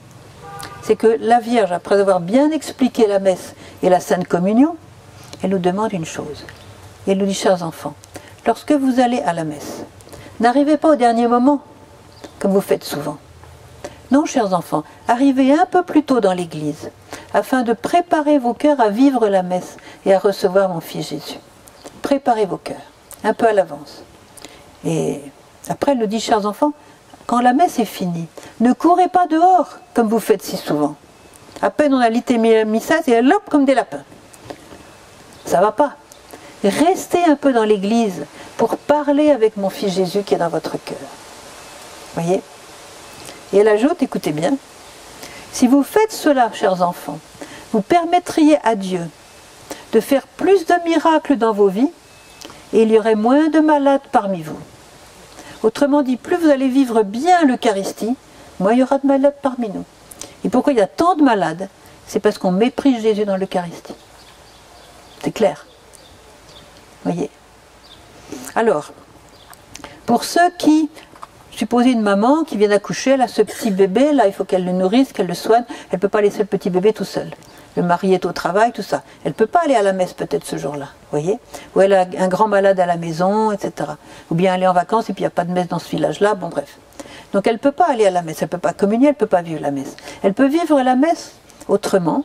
C'est que la Vierge, après avoir bien expliqué la messe et la Sainte Communion, elle nous demande une chose. Elle nous dit, chers enfants, lorsque vous allez à la messe, n'arrivez pas au dernier moment, comme vous faites souvent. Non, chers enfants, arrivez un peu plus tôt dans l'Église, afin de préparer vos cœurs à vivre la messe et à recevoir mon Fils Jésus. Préparez vos cœurs, un peu à l'avance. Et après, elle nous dit, chers enfants, quand la messe est finie, ne courez pas dehors, comme vous faites si souvent. À peine on a lité missa, et hop, comme des lapins. Ça va pas. Restez un peu dans l'église pour parler avec mon fils Jésus qui est dans votre cœur. Voyez? Et elle ajoute, écoutez bien, si vous faites cela, chers enfants, vous permettriez à Dieu de faire plus de miracles dans vos vies et il y aurait moins de malades parmi vous. Autrement dit, plus vous allez vivre bien l'Eucharistie, moins il y aura de malades parmi nous. Et pourquoi il y a tant de malades? C'est parce qu'on méprise Jésus dans l'Eucharistie. C'est clair. Voyez Alors, pour ceux qui, supposez une maman qui vient d'accoucher, a ce petit bébé, là, il faut qu'elle le nourrisse, qu'elle le soigne, elle ne peut pas laisser le petit bébé tout seul. Le mari est au travail, tout ça. Elle ne peut pas aller à la messe peut-être ce jour-là, voyez? Ou elle a un grand malade à la maison, etc. Ou bien aller en vacances et puis il n'y a pas de messe dans ce village-là, bon bref. Donc elle ne peut pas aller à la messe, elle ne peut pas communier, elle ne peut pas vivre la messe. Elle peut vivre la messe autrement,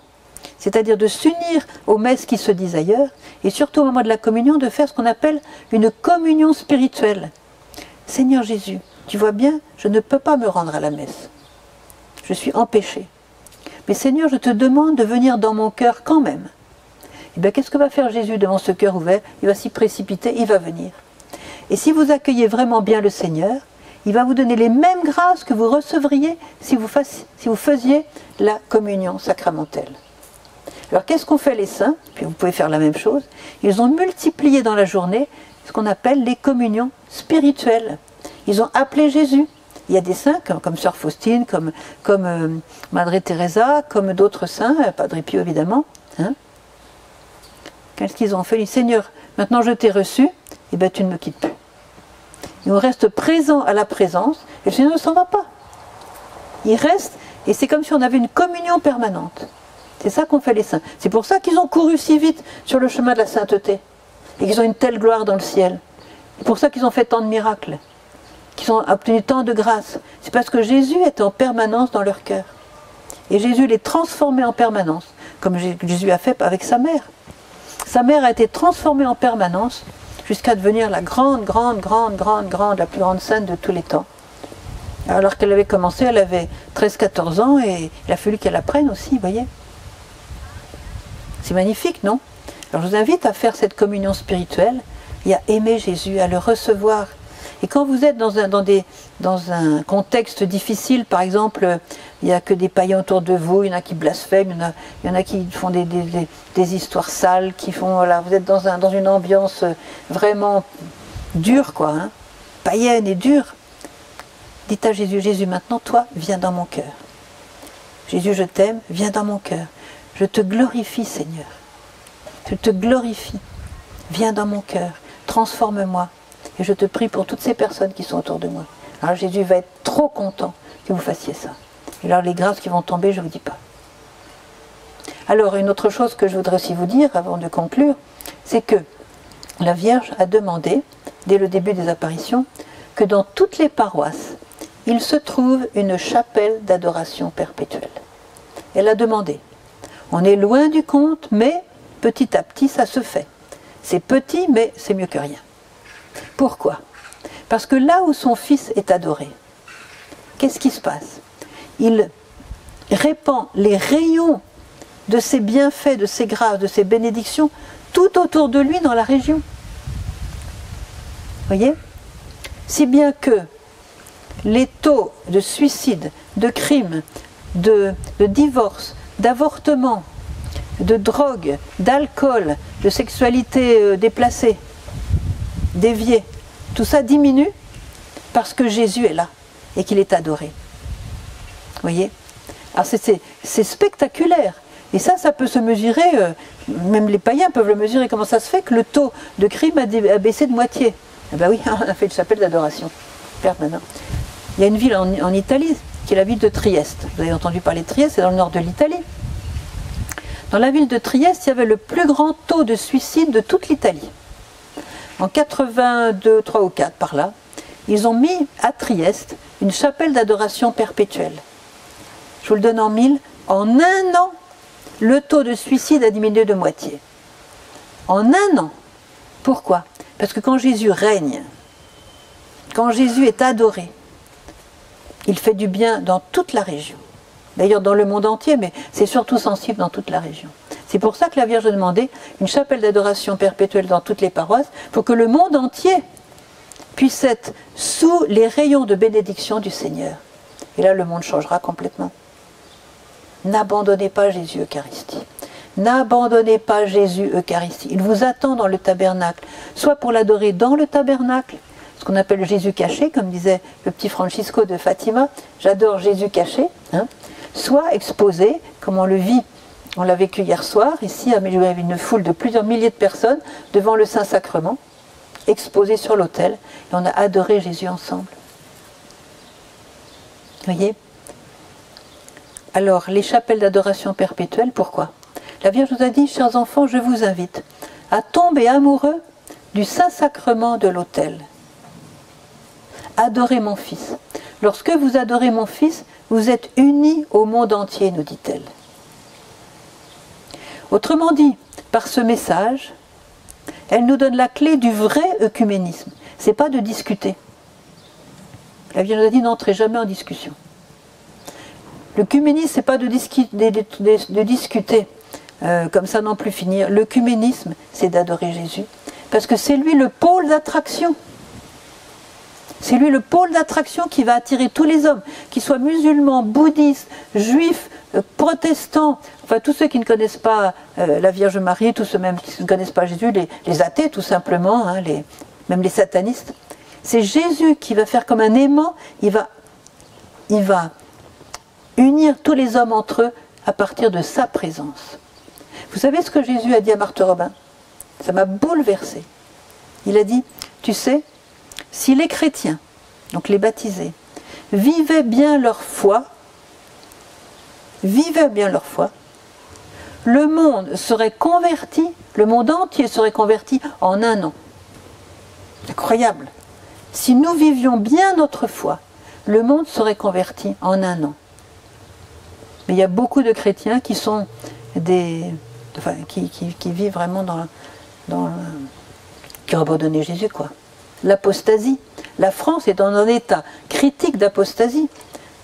c'est-à-dire de s'unir aux messes qui se disent ailleurs, et surtout au moment de la communion, de faire ce qu'on appelle une communion spirituelle. Seigneur Jésus, tu vois bien, je ne peux pas me rendre à la messe. Je suis empêché. Mais Seigneur, je te demande de venir dans mon cœur quand même. Et eh bien, qu'est-ce que va faire Jésus devant ce cœur ouvert? Il va s'y précipiter, il va venir. Et si vous accueillez vraiment bien le Seigneur, il va vous donner les mêmes grâces que vous recevriez si vous, si vous faisiez la communion sacramentelle. Alors qu'est-ce qu'ont fait les saints? Puis vous pouvez faire la même chose. Ils ont multiplié dans la journée ce qu'on appelle les communions spirituelles. Ils ont appelé Jésus. Il y a des saints comme, Sœur Faustine, comme, comme euh, Madre Teresa, comme d'autres saints, euh, Padre Pio évidemment. Hein. Qu'est-ce qu'ils ont fait? Ils Seigneur, maintenant je t'ai reçu, et eh bien tu ne me quittes plus. Et on reste présent à la présence, et le Seigneur ne s'en va pas. Il reste, et c'est comme si on avait une communion permanente. C'est ça qu'ont fait les saints. C'est pour ça qu'ils ont couru si vite sur le chemin de la sainteté, et qu'ils ont une telle gloire dans le ciel. C'est pour ça qu'ils ont fait tant de miracles, qu'ils ont obtenu tant de grâce. C'est parce que Jésus était en permanence dans leur cœur. Et Jésus les transformait en permanence, comme Jésus a fait avec sa mère. Sa mère a été transformée en permanence jusqu'à devenir la grande, grande, grande, grande, grande, la plus grande sainte de tous les temps. Alors qu'elle avait commencé, elle avait 13-14 ans et il a fallu qu'elle apprenne aussi, vous voyez. C'est magnifique, non? Alors je vous invite à faire cette communion spirituelle et à aimer Jésus, à le recevoir. Et quand vous êtes dans un, contexte difficile, par exemple, il n'y a que des païens autour de vous, il y en a qui blasphèment, il y en a, qui font des, histoires sales, qui font, voilà, vous êtes dans une ambiance vraiment dure, quoi, hein, païenne et dure. Dites à Jésus, Jésus, maintenant, toi, viens dans mon cœur. Jésus, je t'aime, viens dans mon cœur. Je te glorifie, Seigneur. Je te glorifie. Viens dans mon cœur. Transforme-moi. Et je te prie pour toutes ces personnes qui sont autour de moi. Alors Jésus va être trop content que vous fassiez ça. Et alors les grâces qui vont tomber, je ne vous dis pas. Alors une autre chose que je voudrais aussi vous dire avant de conclure, c'est que la Vierge a demandé, dès le début des apparitions, que dans toutes les paroisses, il se trouve une chapelle d'adoration perpétuelle. Elle a demandé. On est loin du compte, mais petit à petit, ça se fait. C'est petit, mais c'est mieux que rien. Pourquoi? Parce que là où son fils est adoré, qu'est-ce qui se passe? Il répand les rayons de ses bienfaits, de ses grâces, de ses bénédictions tout autour de lui dans la région. Voyez? Si bien que les taux de suicide, de crimes, de, de divorce, d'avortement, de drogue, d'alcool, de sexualité euh, déplacée, déviée, tout ça diminue parce que Jésus est là et qu'il est adoré. Vous voyez? Alors c'est spectaculaire. Et ça, ça peut se mesurer, euh, même les païens peuvent le mesurer. Comment ça se fait que le taux de crime a, baissé de moitié? Eh bien oui, on a fait une chapelle d'adoration permanent. Il y a une ville en, Italie, qui est la ville de Trieste. Vous avez entendu parler de Trieste, c'est dans le nord de l'Italie. Dans la ville de Trieste, il y avait le plus grand taux de suicide de toute l'Italie. En 82, 3 ou 4 par là, ils ont mis à Trieste une chapelle d'adoration perpétuelle. Je vous le donne en mille. En un an, le taux de suicide a diminué de moitié. En un an. Pourquoi? Parce que quand Jésus règne, quand Jésus est adoré, il fait du bien dans toute la région d'ailleurs dans le monde entier, mais c'est surtout sensible dans toute la région. C'est pour ça que la Vierge a demandé une chapelle d'adoration perpétuelle dans toutes les paroisses, pour que le monde entier puisse être sous les rayons de bénédiction du Seigneur. Et là, le monde changera complètement. N'abandonnez pas Jésus Eucharistie. N'abandonnez pas Jésus Eucharistie. Il vous attend dans le tabernacle, soit pour l'adorer dans le tabernacle, ce qu'on appelle Jésus caché, comme disait le petit Francisco de Fatima. J'adore Jésus caché. Hein soit exposé, comme on le vit On l'a vécu hier soir, ici, à avait une foule de plusieurs milliers de personnes devant le Saint-Sacrement, exposé sur l'autel, et on a adoré Jésus ensemble. Voyez? Alors, les chapelles d'adoration perpétuelle, pourquoi? La Vierge nous a dit, chers enfants, je vous invite à tomber amoureux du Saint-Sacrement de l'autel. Adorez mon Fils. Lorsque vous adorez mon Fils, vous êtes unis au monde entier, nous dit-elle. Autrement dit, par ce message, elle nous donne la clé du vrai œcuménisme. C'est pas de discuter. La Vierge nous a dit n'entrez jamais en discussion. L'œcuménisme, c'est pas de, de, discuter euh, comme ça non plus finir. L'œcuménisme, c'est d'adorer Jésus. Parce que c'est lui le pôle d'attraction. C'est lui le pôle d'attraction qui va attirer tous les hommes, qu'ils soient musulmans, bouddhistes, juifs, euh, protestants, enfin tous ceux qui ne connaissent pas euh, la Vierge Marie, tous ceux même qui ne connaissent pas Jésus, les, athées tout simplement, hein, même les satanistes. C'est Jésus qui va faire comme un aimant, il va, il va unir tous les hommes entre eux à partir de sa présence. Vous savez ce que Jésus a dit à Marthe Robin? Ça m'a bouleversé. Il a dit, tu sais, si les chrétiens, donc les baptisés, vivaient bien leur foi, vivaient bien leur foi, le monde serait converti, le monde entier serait converti en un an. Incroyable. Si nous vivions bien notre foi, le monde serait converti en un an. Mais il y a beaucoup de chrétiens qui sont des. Enfin, qui, vivent vraiment dans, dans. qui ont abandonné Jésus, quoi. L'apostasie. La France est dans un état critique d'apostasie.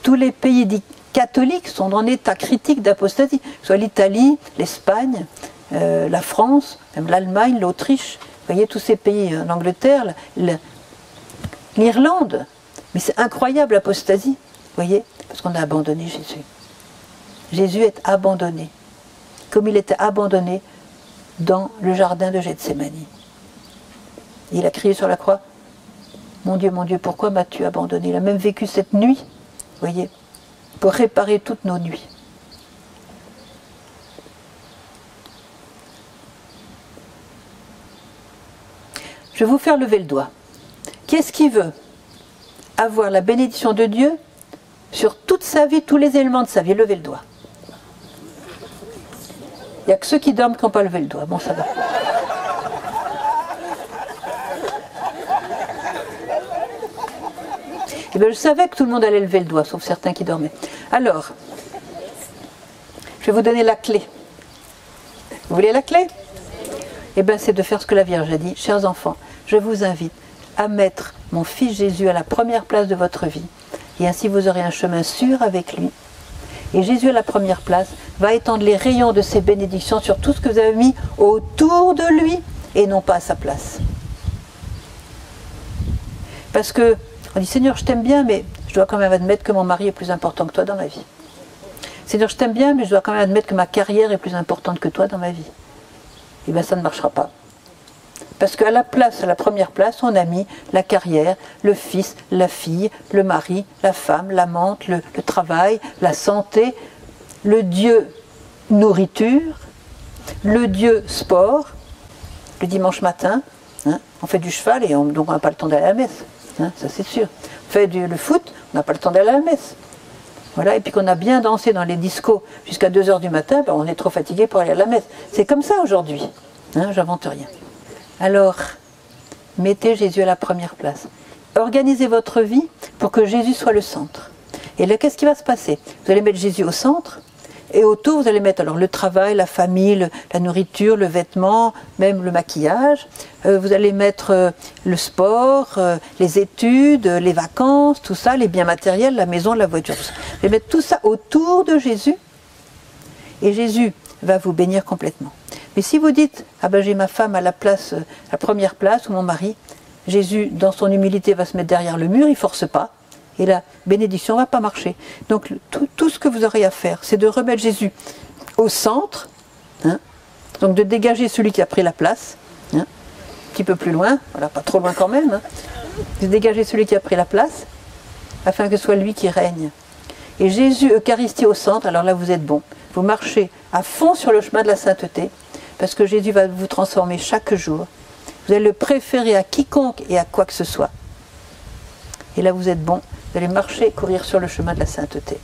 Tous les pays dits catholiques sont un état critique d'apostasie, soit l'Italie, l'Espagne, euh, la France, même l'Allemagne, l'Autriche. Vous voyez tous ces pays, euh, l'Angleterre, l'Irlande. Mais c'est incroyable l'apostasie, vous voyez, parce qu'on a abandonné Jésus. Jésus est abandonné, comme il était abandonné dans le jardin de Gethsemane. Il a crié sur la croix, Mon Dieu, mon Dieu, pourquoi m'as-tu abandonné? Il a même vécu cette nuit, vous voyez, pour réparer toutes nos nuits. Je vais vous faire lever le doigt. Qu'est-ce qui veut avoir la bénédiction de Dieu sur toute sa vie, tous les éléments de sa vie? Levez le doigt. Il n'y a que ceux qui dorment qui n'ont pas levé le doigt. Bon, ça va. Eh bien, je savais que tout le monde allait lever le doigt, sauf certains qui dormaient. Alors, je vais vous donner la clé. Vous voulez la clé? Eh bien, c'est de faire ce que la Vierge a dit. Chers enfants, je vous invite à mettre mon fils Jésus à la première place de votre vie. Et ainsi vous aurez un chemin sûr avec lui. Et Jésus à la première place va étendre les rayons de ses bénédictions sur tout ce que vous avez mis autour de lui et non pas à sa place. Parce que on dit Seigneur, je t'aime bien, mais je dois quand même admettre que mon mari est plus important que toi dans ma vie. Seigneur, je t'aime bien, mais je dois quand même admettre que ma carrière est plus importante que toi dans ma vie. Eh bien ça ne marchera pas. Parce qu'à la place, à la première place, on a mis la carrière, le fils, la fille, le mari, la femme, l'amante, le, travail, la santé, le Dieu nourriture, le Dieu sport. Le dimanche matin, hein, on fait du cheval et on, donc on n'a pas le temps d'aller à la messe. Hein, ça c'est sûr. On fait du, le foot, on n'a pas le temps d'aller à la messe. Voilà, et puis qu'on a bien dansé dans les discos jusqu'à 2h du matin, ben, on est trop fatigué pour aller à la messe. C'est comme ça aujourd'hui. Hein, J'invente rien. Alors, mettez Jésus à la première place. Organisez votre vie pour que Jésus soit le centre. Et là, qu'est-ce qui va se passer? Vous allez mettre Jésus au centre, et autour, vous allez mettre alors le travail, la famille, la nourriture, le vêtement, même le maquillage. Euh, vous allez mettre euh, le sport, euh, les études, les vacances, tout ça, les biens matériels, la maison, la voiture. Vous allez mettre tout ça autour de Jésus. Et Jésus va vous bénir complètement. Mais si vous dites, ah ben j'ai ma femme à la place, la première place, ou mon mari, Jésus, dans son humilité, va se mettre derrière le mur, il force pas, et la bénédiction ne va pas marcher. Donc tout, ce que vous aurez à faire, c'est de remettre Jésus au centre, hein, donc de dégager celui qui a pris la place, hein, un petit peu plus loin, voilà, pas trop loin quand même, hein, de dégager celui qui a pris la place, afin que ce soit lui qui règne. Et Jésus, Eucharistie au centre, alors là vous êtes bon. vous marchez à fond sur le chemin de la sainteté, parce que Jésus va vous transformer chaque jour. Vous allez le préférer à quiconque et à quoi que ce soit. Et là, vous êtes bon. Vous allez marcher, courir sur le chemin de la sainteté.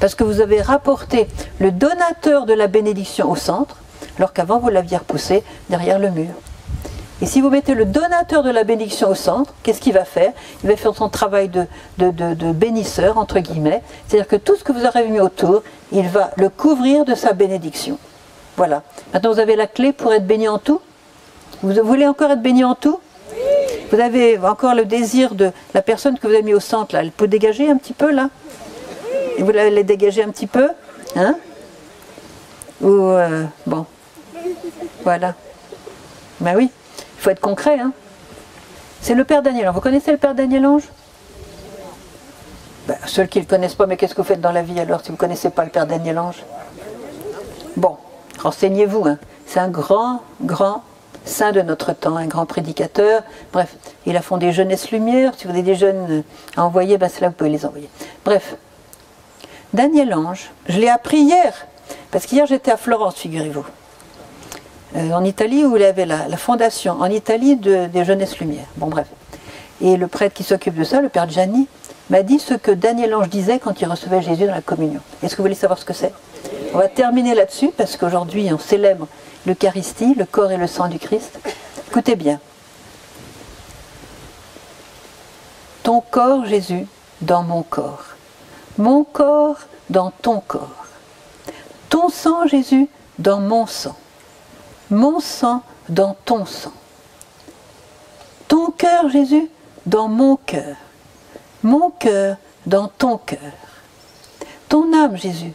Parce que vous avez rapporté le donateur de la bénédiction au centre, alors qu'avant vous l'aviez repoussé derrière le mur. Et si vous mettez le donateur de la bénédiction au centre, qu'est-ce qu'il va faire? Il va faire son travail de, de, bénisseur, entre guillemets. C'est-à-dire que tout ce que vous aurez mis autour, il va le couvrir de sa bénédiction. Voilà. Maintenant, vous avez la clé pour être béni en tout? Vous voulez encore être béni en tout? Vous avez encore le désir de la personne que vous avez mis au centre, là. Elle peut dégager un petit peu, là vous l'avez dégager un petit peu Hein Ou, euh, bon. Voilà. Ben oui faut être concret. Hein. C'est le Père Daniel. Vous connaissez le Père Daniel Ange ben, Ceux qui ne le connaissent pas, mais qu'est-ce que vous faites dans la vie alors si vous ne connaissez pas le Père Daniel Ange Bon, renseignez-vous. Hein. C'est un grand, grand saint de notre temps, un grand prédicateur. Bref, il a fondé Jeunesse Lumière. Si vous avez des jeunes à envoyer, ben là vous pouvez les envoyer. Bref, Daniel Ange, je l'ai appris hier, parce qu'hier j'étais à Florence, figurez-vous. Euh, en Italie où il avait la, fondation en Italie des Jeunesses Lumières. Bon, bref. Et le prêtre qui s'occupe de ça, le père Gianni, m'a dit ce que Daniel Ange disait quand il recevait Jésus dans la communion. Est-ce que vous voulez savoir ce que c'est? On va terminer là-dessus parce qu'aujourd'hui on célèbre l'Eucharistie, le corps et le sang du Christ. Écoutez bien. Ton corps, Jésus, dans mon corps. Mon corps dans ton corps. Ton sang, Jésus, dans mon sang mon sang dans ton sang. Ton cœur, Jésus, dans mon cœur. Mon cœur dans ton cœur. Ton âme, Jésus,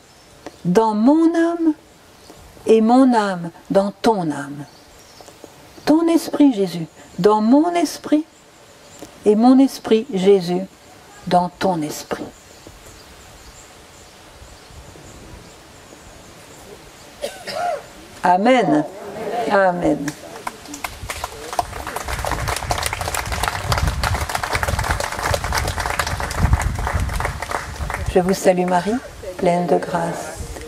dans mon âme et mon âme dans ton âme. Ton esprit, Jésus, dans mon esprit et mon esprit, Jésus, dans ton esprit. Amen. Amen. Je vous salue Marie, pleine de grâce.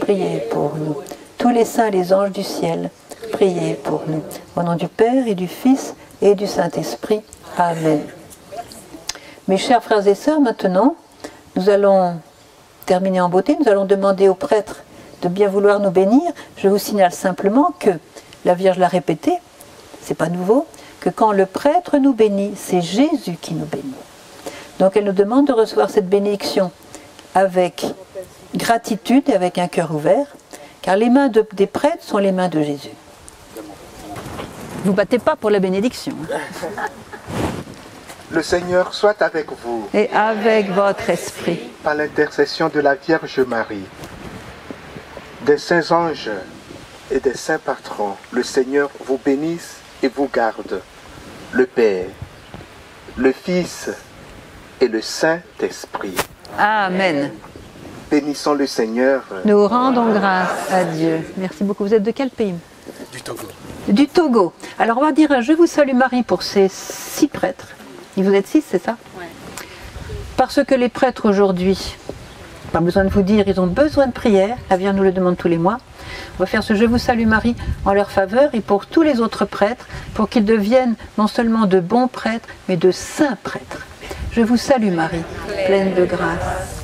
priez pour nous. Tous les saints et les anges du ciel, priez pour nous. Au nom du Père et du Fils et du Saint-Esprit. Amen. Mes chers frères et sœurs, maintenant, nous allons terminer en beauté. Nous allons demander aux prêtres de bien vouloir nous bénir. Je vous signale simplement que la Vierge l'a répété, c'est pas nouveau, que quand le prêtre nous bénit, c'est Jésus qui nous bénit. Donc elle nous demande de recevoir cette bénédiction avec gratitude et avec un cœur ouvert, car les mains des prêtres sont les mains de Jésus. Vous battez pas pour la bénédiction. Le Seigneur soit avec vous. Et avec votre esprit. Par l'intercession de la Vierge Marie, des saints anges et des saints patrons, le Seigneur vous bénisse et vous garde, le Père, le Fils et le Saint-Esprit. Amen. Bénissons le Seigneur. Nous rendons grâce à Dieu. Merci beaucoup. Vous êtes de quel pays? Du Togo. Du Togo. Alors on va dire Je vous salue Marie pour ces six prêtres. Vous êtes six, c'est ça? Oui. Parce que les prêtres aujourd'hui, pas besoin de vous dire, ils ont besoin de prière. La Vierge nous le demande tous les mois. On va faire ce Je vous salue Marie en leur faveur et pour tous les autres prêtres, pour qu'ils deviennent non seulement de bons prêtres, mais de saints prêtres. Je vous salue Marie, pleine de grâce.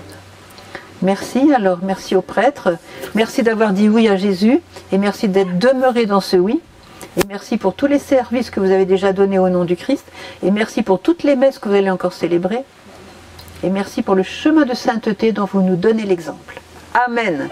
Merci alors, merci aux prêtres, merci d'avoir dit oui à Jésus et merci d'être demeuré dans ce oui. Et merci pour tous les services que vous avez déjà donnés au nom du Christ. Et merci pour toutes les messes que vous allez encore célébrer. Et merci pour le chemin de sainteté dont vous nous donnez l'exemple. Amen.